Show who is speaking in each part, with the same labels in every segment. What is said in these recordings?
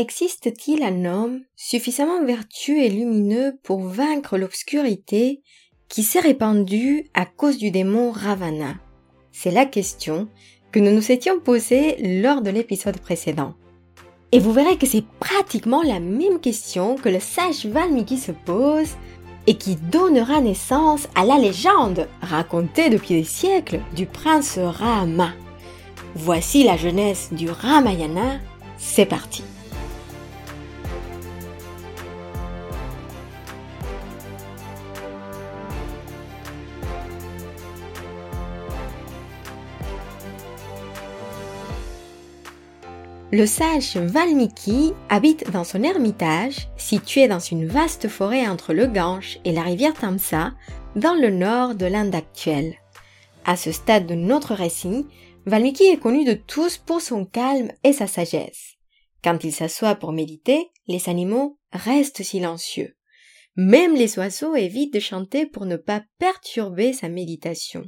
Speaker 1: Existe-t-il un homme suffisamment vertueux et lumineux pour vaincre l'obscurité qui s'est répandue à cause du démon Ravana? C'est la question que nous nous étions posée lors de l'épisode précédent. Et vous verrez que c'est pratiquement la même question que le sage Valmiki se pose et qui donnera naissance à la légende racontée depuis des siècles du prince Rama. Voici la jeunesse du Ramayana, c'est parti. Le sage Valmiki habite dans son ermitage, situé dans une vaste forêt entre le Gange et la rivière Tamsa, dans le nord de l'Inde actuelle. À ce stade de notre récit, Valmiki est connu de tous pour son calme et sa sagesse. Quand il s'assoit pour méditer, les animaux restent silencieux. Même les oiseaux évitent de chanter pour ne pas perturber sa méditation.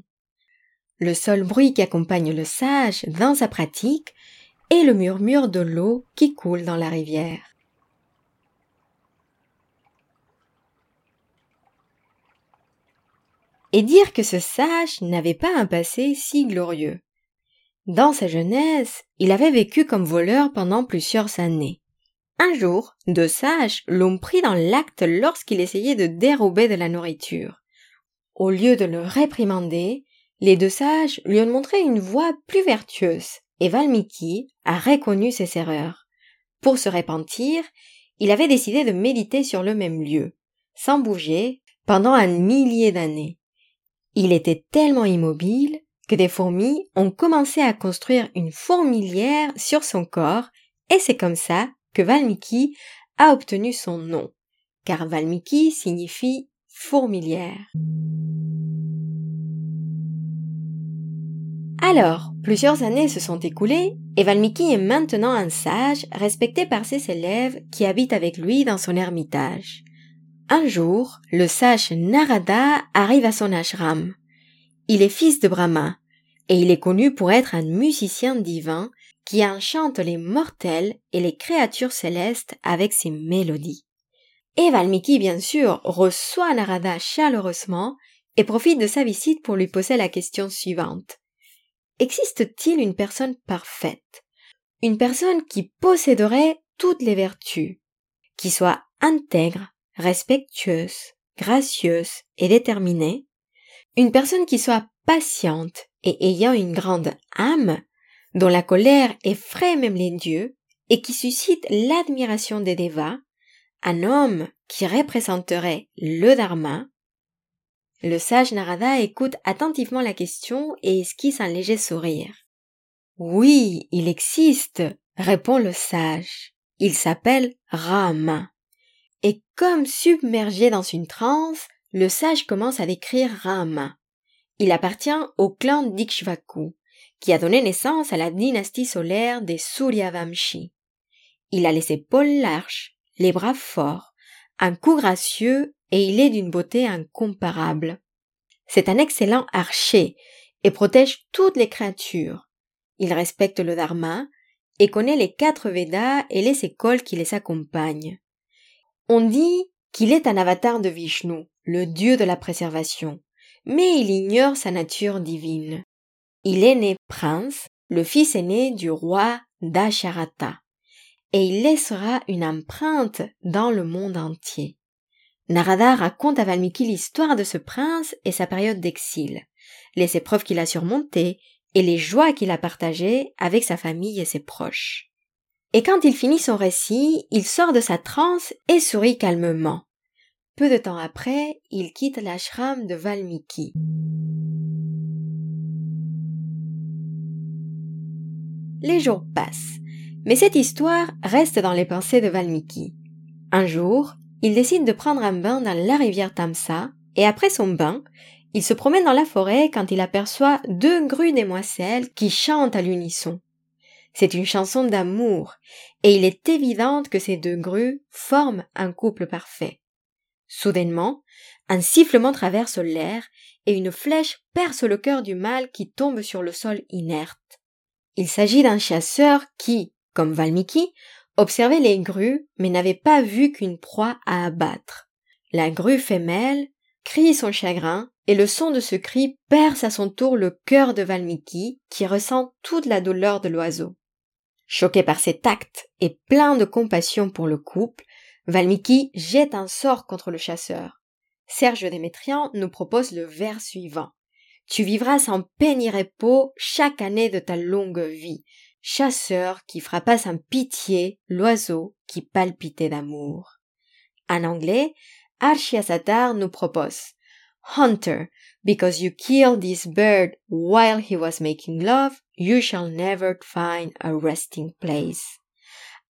Speaker 1: Le seul bruit qui accompagne le sage dans sa pratique et le murmure de l'eau qui coule dans la rivière. Et dire que ce sage n'avait pas un passé si glorieux. Dans sa jeunesse, il avait vécu comme voleur pendant plusieurs années. Un jour, deux sages l'ont pris dans l'acte lorsqu'il essayait de dérober de la nourriture. Au lieu de le réprimander, les deux sages lui ont montré une voie plus vertueuse, et Valmiki a reconnu ses erreurs. Pour se repentir, il avait décidé de méditer sur le même lieu, sans bouger, pendant un millier d'années. Il était tellement immobile que des fourmis ont commencé à construire une fourmilière sur son corps, et c'est comme ça que Valmiki a obtenu son nom, car Valmiki signifie fourmilière. Alors, plusieurs années se sont écoulées et Valmiki est maintenant un sage respecté par ses élèves qui habitent avec lui dans son ermitage. Un jour, le sage Narada arrive à son ashram. Il est fils de Brahma et il est connu pour être un musicien divin qui enchante les mortels et les créatures célestes avec ses mélodies. Et Valmiki, bien sûr, reçoit Narada chaleureusement et profite de sa visite pour lui poser la question suivante. Existe-t-il une personne parfaite? Une personne qui posséderait toutes les vertus, qui soit intègre, respectueuse, gracieuse et déterminée? Une personne qui soit patiente et ayant une grande âme, dont la colère effraie même les dieux et qui suscite l'admiration des dévas, un homme qui représenterait le Dharma, le sage Narada écoute attentivement la question et esquisse un léger sourire. Oui, il existe, répond le sage. Il s'appelle Rama. Et comme submergé dans une transe, le sage commence à décrire Rama. Il appartient au clan d'Ikshvaku, qui a donné naissance à la dynastie solaire des Suryavamshi. Il a les épaules larges, les bras forts, un cou gracieux et il est d'une beauté incomparable. C'est un excellent archer et protège toutes les créatures. Il respecte le Dharma et connaît les quatre Védas et les écoles qui les accompagnent. On dit qu'il est un avatar de Vishnu, le dieu de la préservation, mais il ignore sa nature divine. Il est né prince, le fils aîné du roi Dasharata, et il laissera une empreinte dans le monde entier. Narada raconte à Valmiki l'histoire de ce prince et sa période d'exil, les épreuves qu'il a surmontées et les joies qu'il a partagées avec sa famille et ses proches. Et quand il finit son récit, il sort de sa transe et sourit calmement. Peu de temps après, il quitte l'ashram de Valmiki. Les jours passent, mais cette histoire reste dans les pensées de Valmiki. Un jour, il décide de prendre un bain dans la rivière Tamsa, et après son bain, il se promène dans la forêt quand il aperçoit deux grues demoiselles qui chantent à l'unisson. C'est une chanson d'amour, et il est évident que ces deux grues forment un couple parfait. Soudainement, un sifflement traverse l'air et une flèche perce le cœur du mâle qui tombe sur le sol inerte. Il s'agit d'un chasseur qui, comme Valmiki, observait les grues mais n'avait pas vu qu'une proie à abattre. La grue femelle crie son chagrin et le son de ce cri perce à son tour le cœur de Valmiki qui ressent toute la douleur de l'oiseau. Choqué par cet acte et plein de compassion pour le couple, Valmiki jette un sort contre le chasseur. Serge Démétrian nous propose le vers suivant. Tu vivras sans peine et repos chaque année de ta longue vie, chasseur qui frappa sans pitié l'oiseau qui palpitait d'amour. En anglais, Archiasatar nous propose Hunter, because you killed this bird while he was making love, you shall never find a resting place.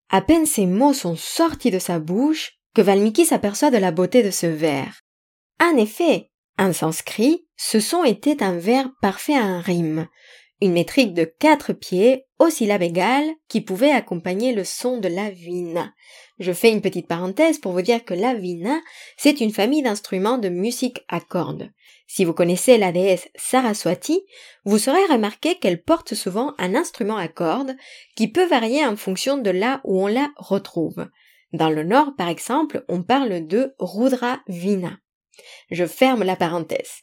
Speaker 1: À peine ces mots sont sortis de sa bouche que Valmiki s'aperçoit de la beauté de ce vers. En effet, en sanskrit, ce son était un vers parfait en rime, une métrique de quatre pieds aux syllabes égales qui pouvait accompagner le son de la vina. Je fais une petite parenthèse pour vous dire que la vina, c'est une famille d'instruments de musique à cordes. Si vous connaissez la déesse Saraswati, vous saurez remarquer qu'elle porte souvent un instrument à cordes qui peut varier en fonction de là où on la retrouve. Dans le nord, par exemple, on parle de Rudra Vina. Je ferme la parenthèse.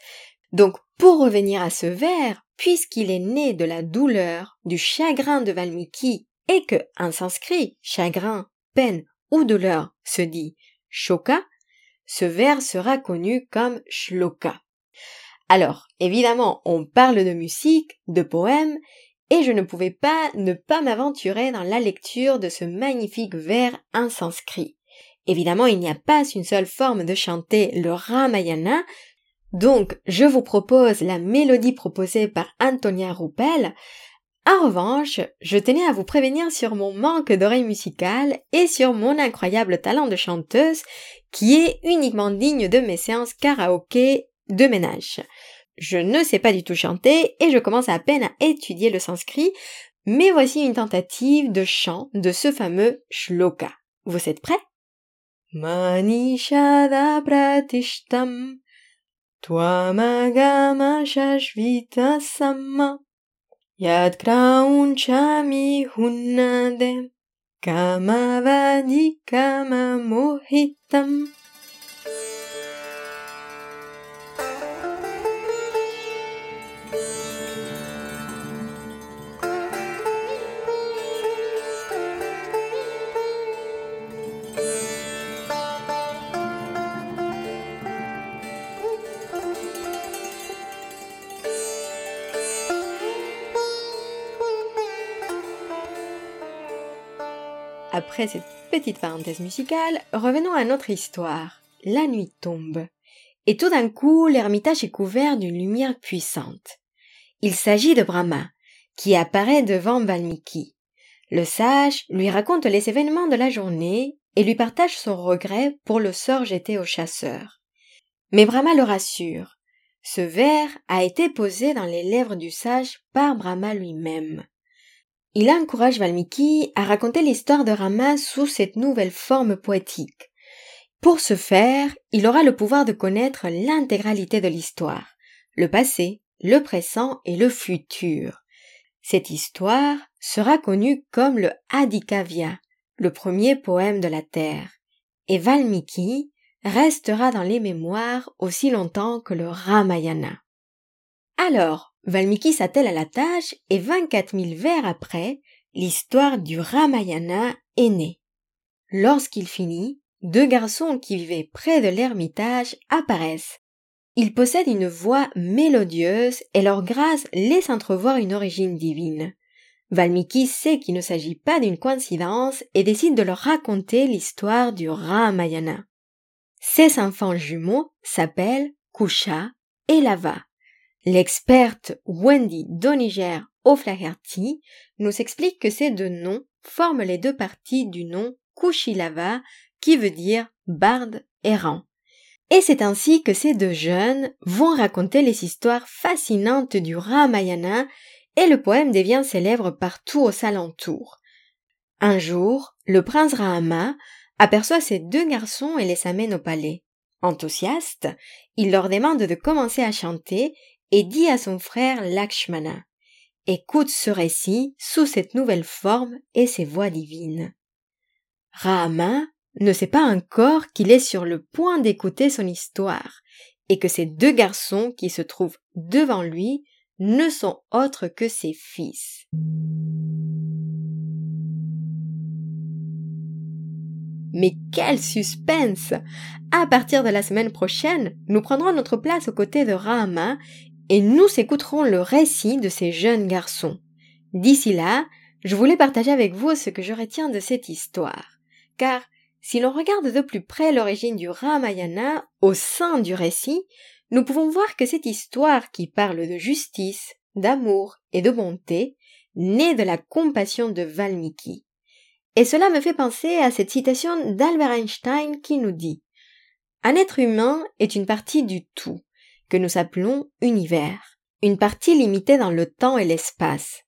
Speaker 1: Donc, pour revenir à ce vers, puisqu'il est né de la douleur, du chagrin de Valmiki, et que, en sanskrit, chagrin, peine ou douleur se dit shoka, ce vers sera connu comme shloka. Alors, évidemment, on parle de musique, de poèmes, et je ne pouvais pas ne pas m'aventurer dans la lecture de ce magnifique vers en sanskrit. Évidemment, il n'y a pas une seule forme de chanter le Ramayana, donc je vous propose la mélodie proposée par Antonia Ruppel. En revanche, je tenais à vous prévenir sur mon manque d'oreille musicale et sur mon incroyable talent de chanteuse qui est uniquement digne de mes séances karaoké de ménage. Je ne sais pas du tout chanter et je commence à peine à étudier le sanskrit, mais voici une tentative de chant de ce fameux shloka. Vous êtes prêts? Manishada pratishtam Toama gama shashvita sama Yad kraun chami hunade Kama vadi kama mohitam Après cette petite parenthèse musicale, revenons à notre histoire. La nuit tombe. Et tout d'un coup, l'ermitage est couvert d'une lumière puissante. Il s'agit de Brahma, qui apparaît devant Valmiki. Le sage lui raconte les événements de la journée et lui partage son regret pour le sort jeté au chasseur. Mais Brahma le rassure. Ce vers a été posé dans les lèvres du sage par Brahma lui-même. Il encourage Valmiki à raconter l'histoire de Rama sous cette nouvelle forme poétique. Pour ce faire, il aura le pouvoir de connaître l'intégralité de l'histoire, le passé, le présent et le futur. Cette histoire sera connue comme le Adhikavya, le premier poème de la Terre, et Valmiki restera dans les mémoires aussi longtemps que le Ramayana. Alors, Valmiki s'attelle à la tâche et 24 000 vers après, l'histoire du Ramayana est née. Lorsqu'il finit, deux garçons qui vivaient près de l'ermitage apparaissent. Ils possèdent une voix mélodieuse et leur grâce laisse entrevoir une origine divine. Valmiki sait qu'il ne s'agit pas d'une coïncidence et décide de leur raconter l'histoire du Ramayana. Ces enfants jumeaux s'appellent Kusha et Lava. L'experte Wendy Doniger O'Flaherty nous explique que ces deux noms forment les deux parties du nom Kushilava qui veut dire barde errant. Et c'est ainsi que ces deux jeunes vont raconter les histoires fascinantes du Ramayana et le poème devient célèbre partout aux alentours. Un jour, le prince Rahama aperçoit ces deux garçons et les amène au palais. Enthousiaste, il leur demande de commencer à chanter et dit à son frère Lakshmana Écoute ce récit sous cette nouvelle forme et ses voix divines. Rahama ne sait pas encore qu'il est sur le point d'écouter son histoire et que ces deux garçons qui se trouvent devant lui ne sont autres que ses fils. Mais quel suspense À partir de la semaine prochaine, nous prendrons notre place aux côtés de Rahama et nous écouterons le récit de ces jeunes garçons. D'ici là, je voulais partager avec vous ce que je retiens de cette histoire. Car si l'on regarde de plus près l'origine du Ramayana au sein du récit, nous pouvons voir que cette histoire qui parle de justice, d'amour et de bonté naît de la compassion de Valmiki. Et cela me fait penser à cette citation d'Albert Einstein qui nous dit Un être humain est une partie du tout, que nous appelons univers, une partie limitée dans le temps et l'espace.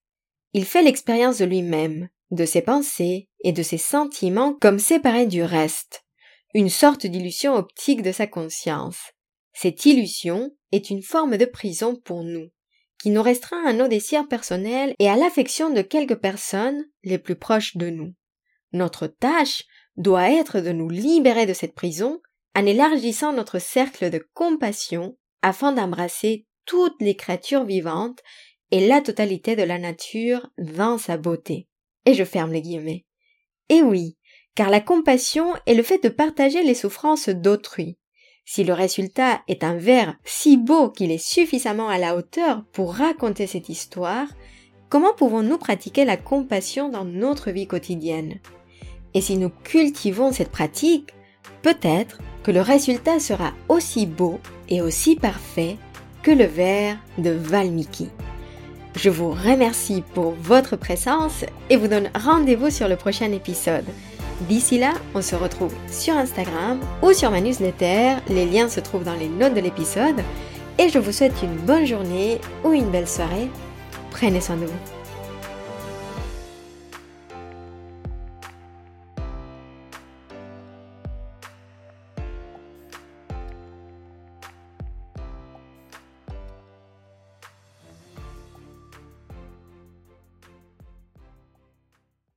Speaker 1: Il fait l'expérience de lui-même, de ses pensées et de ses sentiments comme séparés du reste, une sorte d'illusion optique de sa conscience. Cette illusion est une forme de prison pour nous, qui nous restreint à nos désirs personnels et à l'affection de quelques personnes les plus proches de nous. Notre tâche doit être de nous libérer de cette prison en élargissant notre cercle de compassion afin d'embrasser toutes les créatures vivantes et la totalité de la nature dans sa beauté. Et je ferme les guillemets. Et oui, car la compassion est le fait de partager les souffrances d'autrui. Si le résultat est un vers si beau qu'il est suffisamment à la hauteur pour raconter cette histoire, comment pouvons-nous pratiquer la compassion dans notre vie quotidienne? Et si nous cultivons cette pratique, peut-être que le résultat sera aussi beau aussi parfait que le vers de Valmiki. Je vous remercie pour votre présence et vous donne rendez-vous sur le prochain épisode. D'ici là, on se retrouve sur Instagram ou sur ma newsletter, les liens se trouvent dans les notes de l'épisode, et je vous souhaite une bonne journée ou une belle soirée. Prenez soin de vous.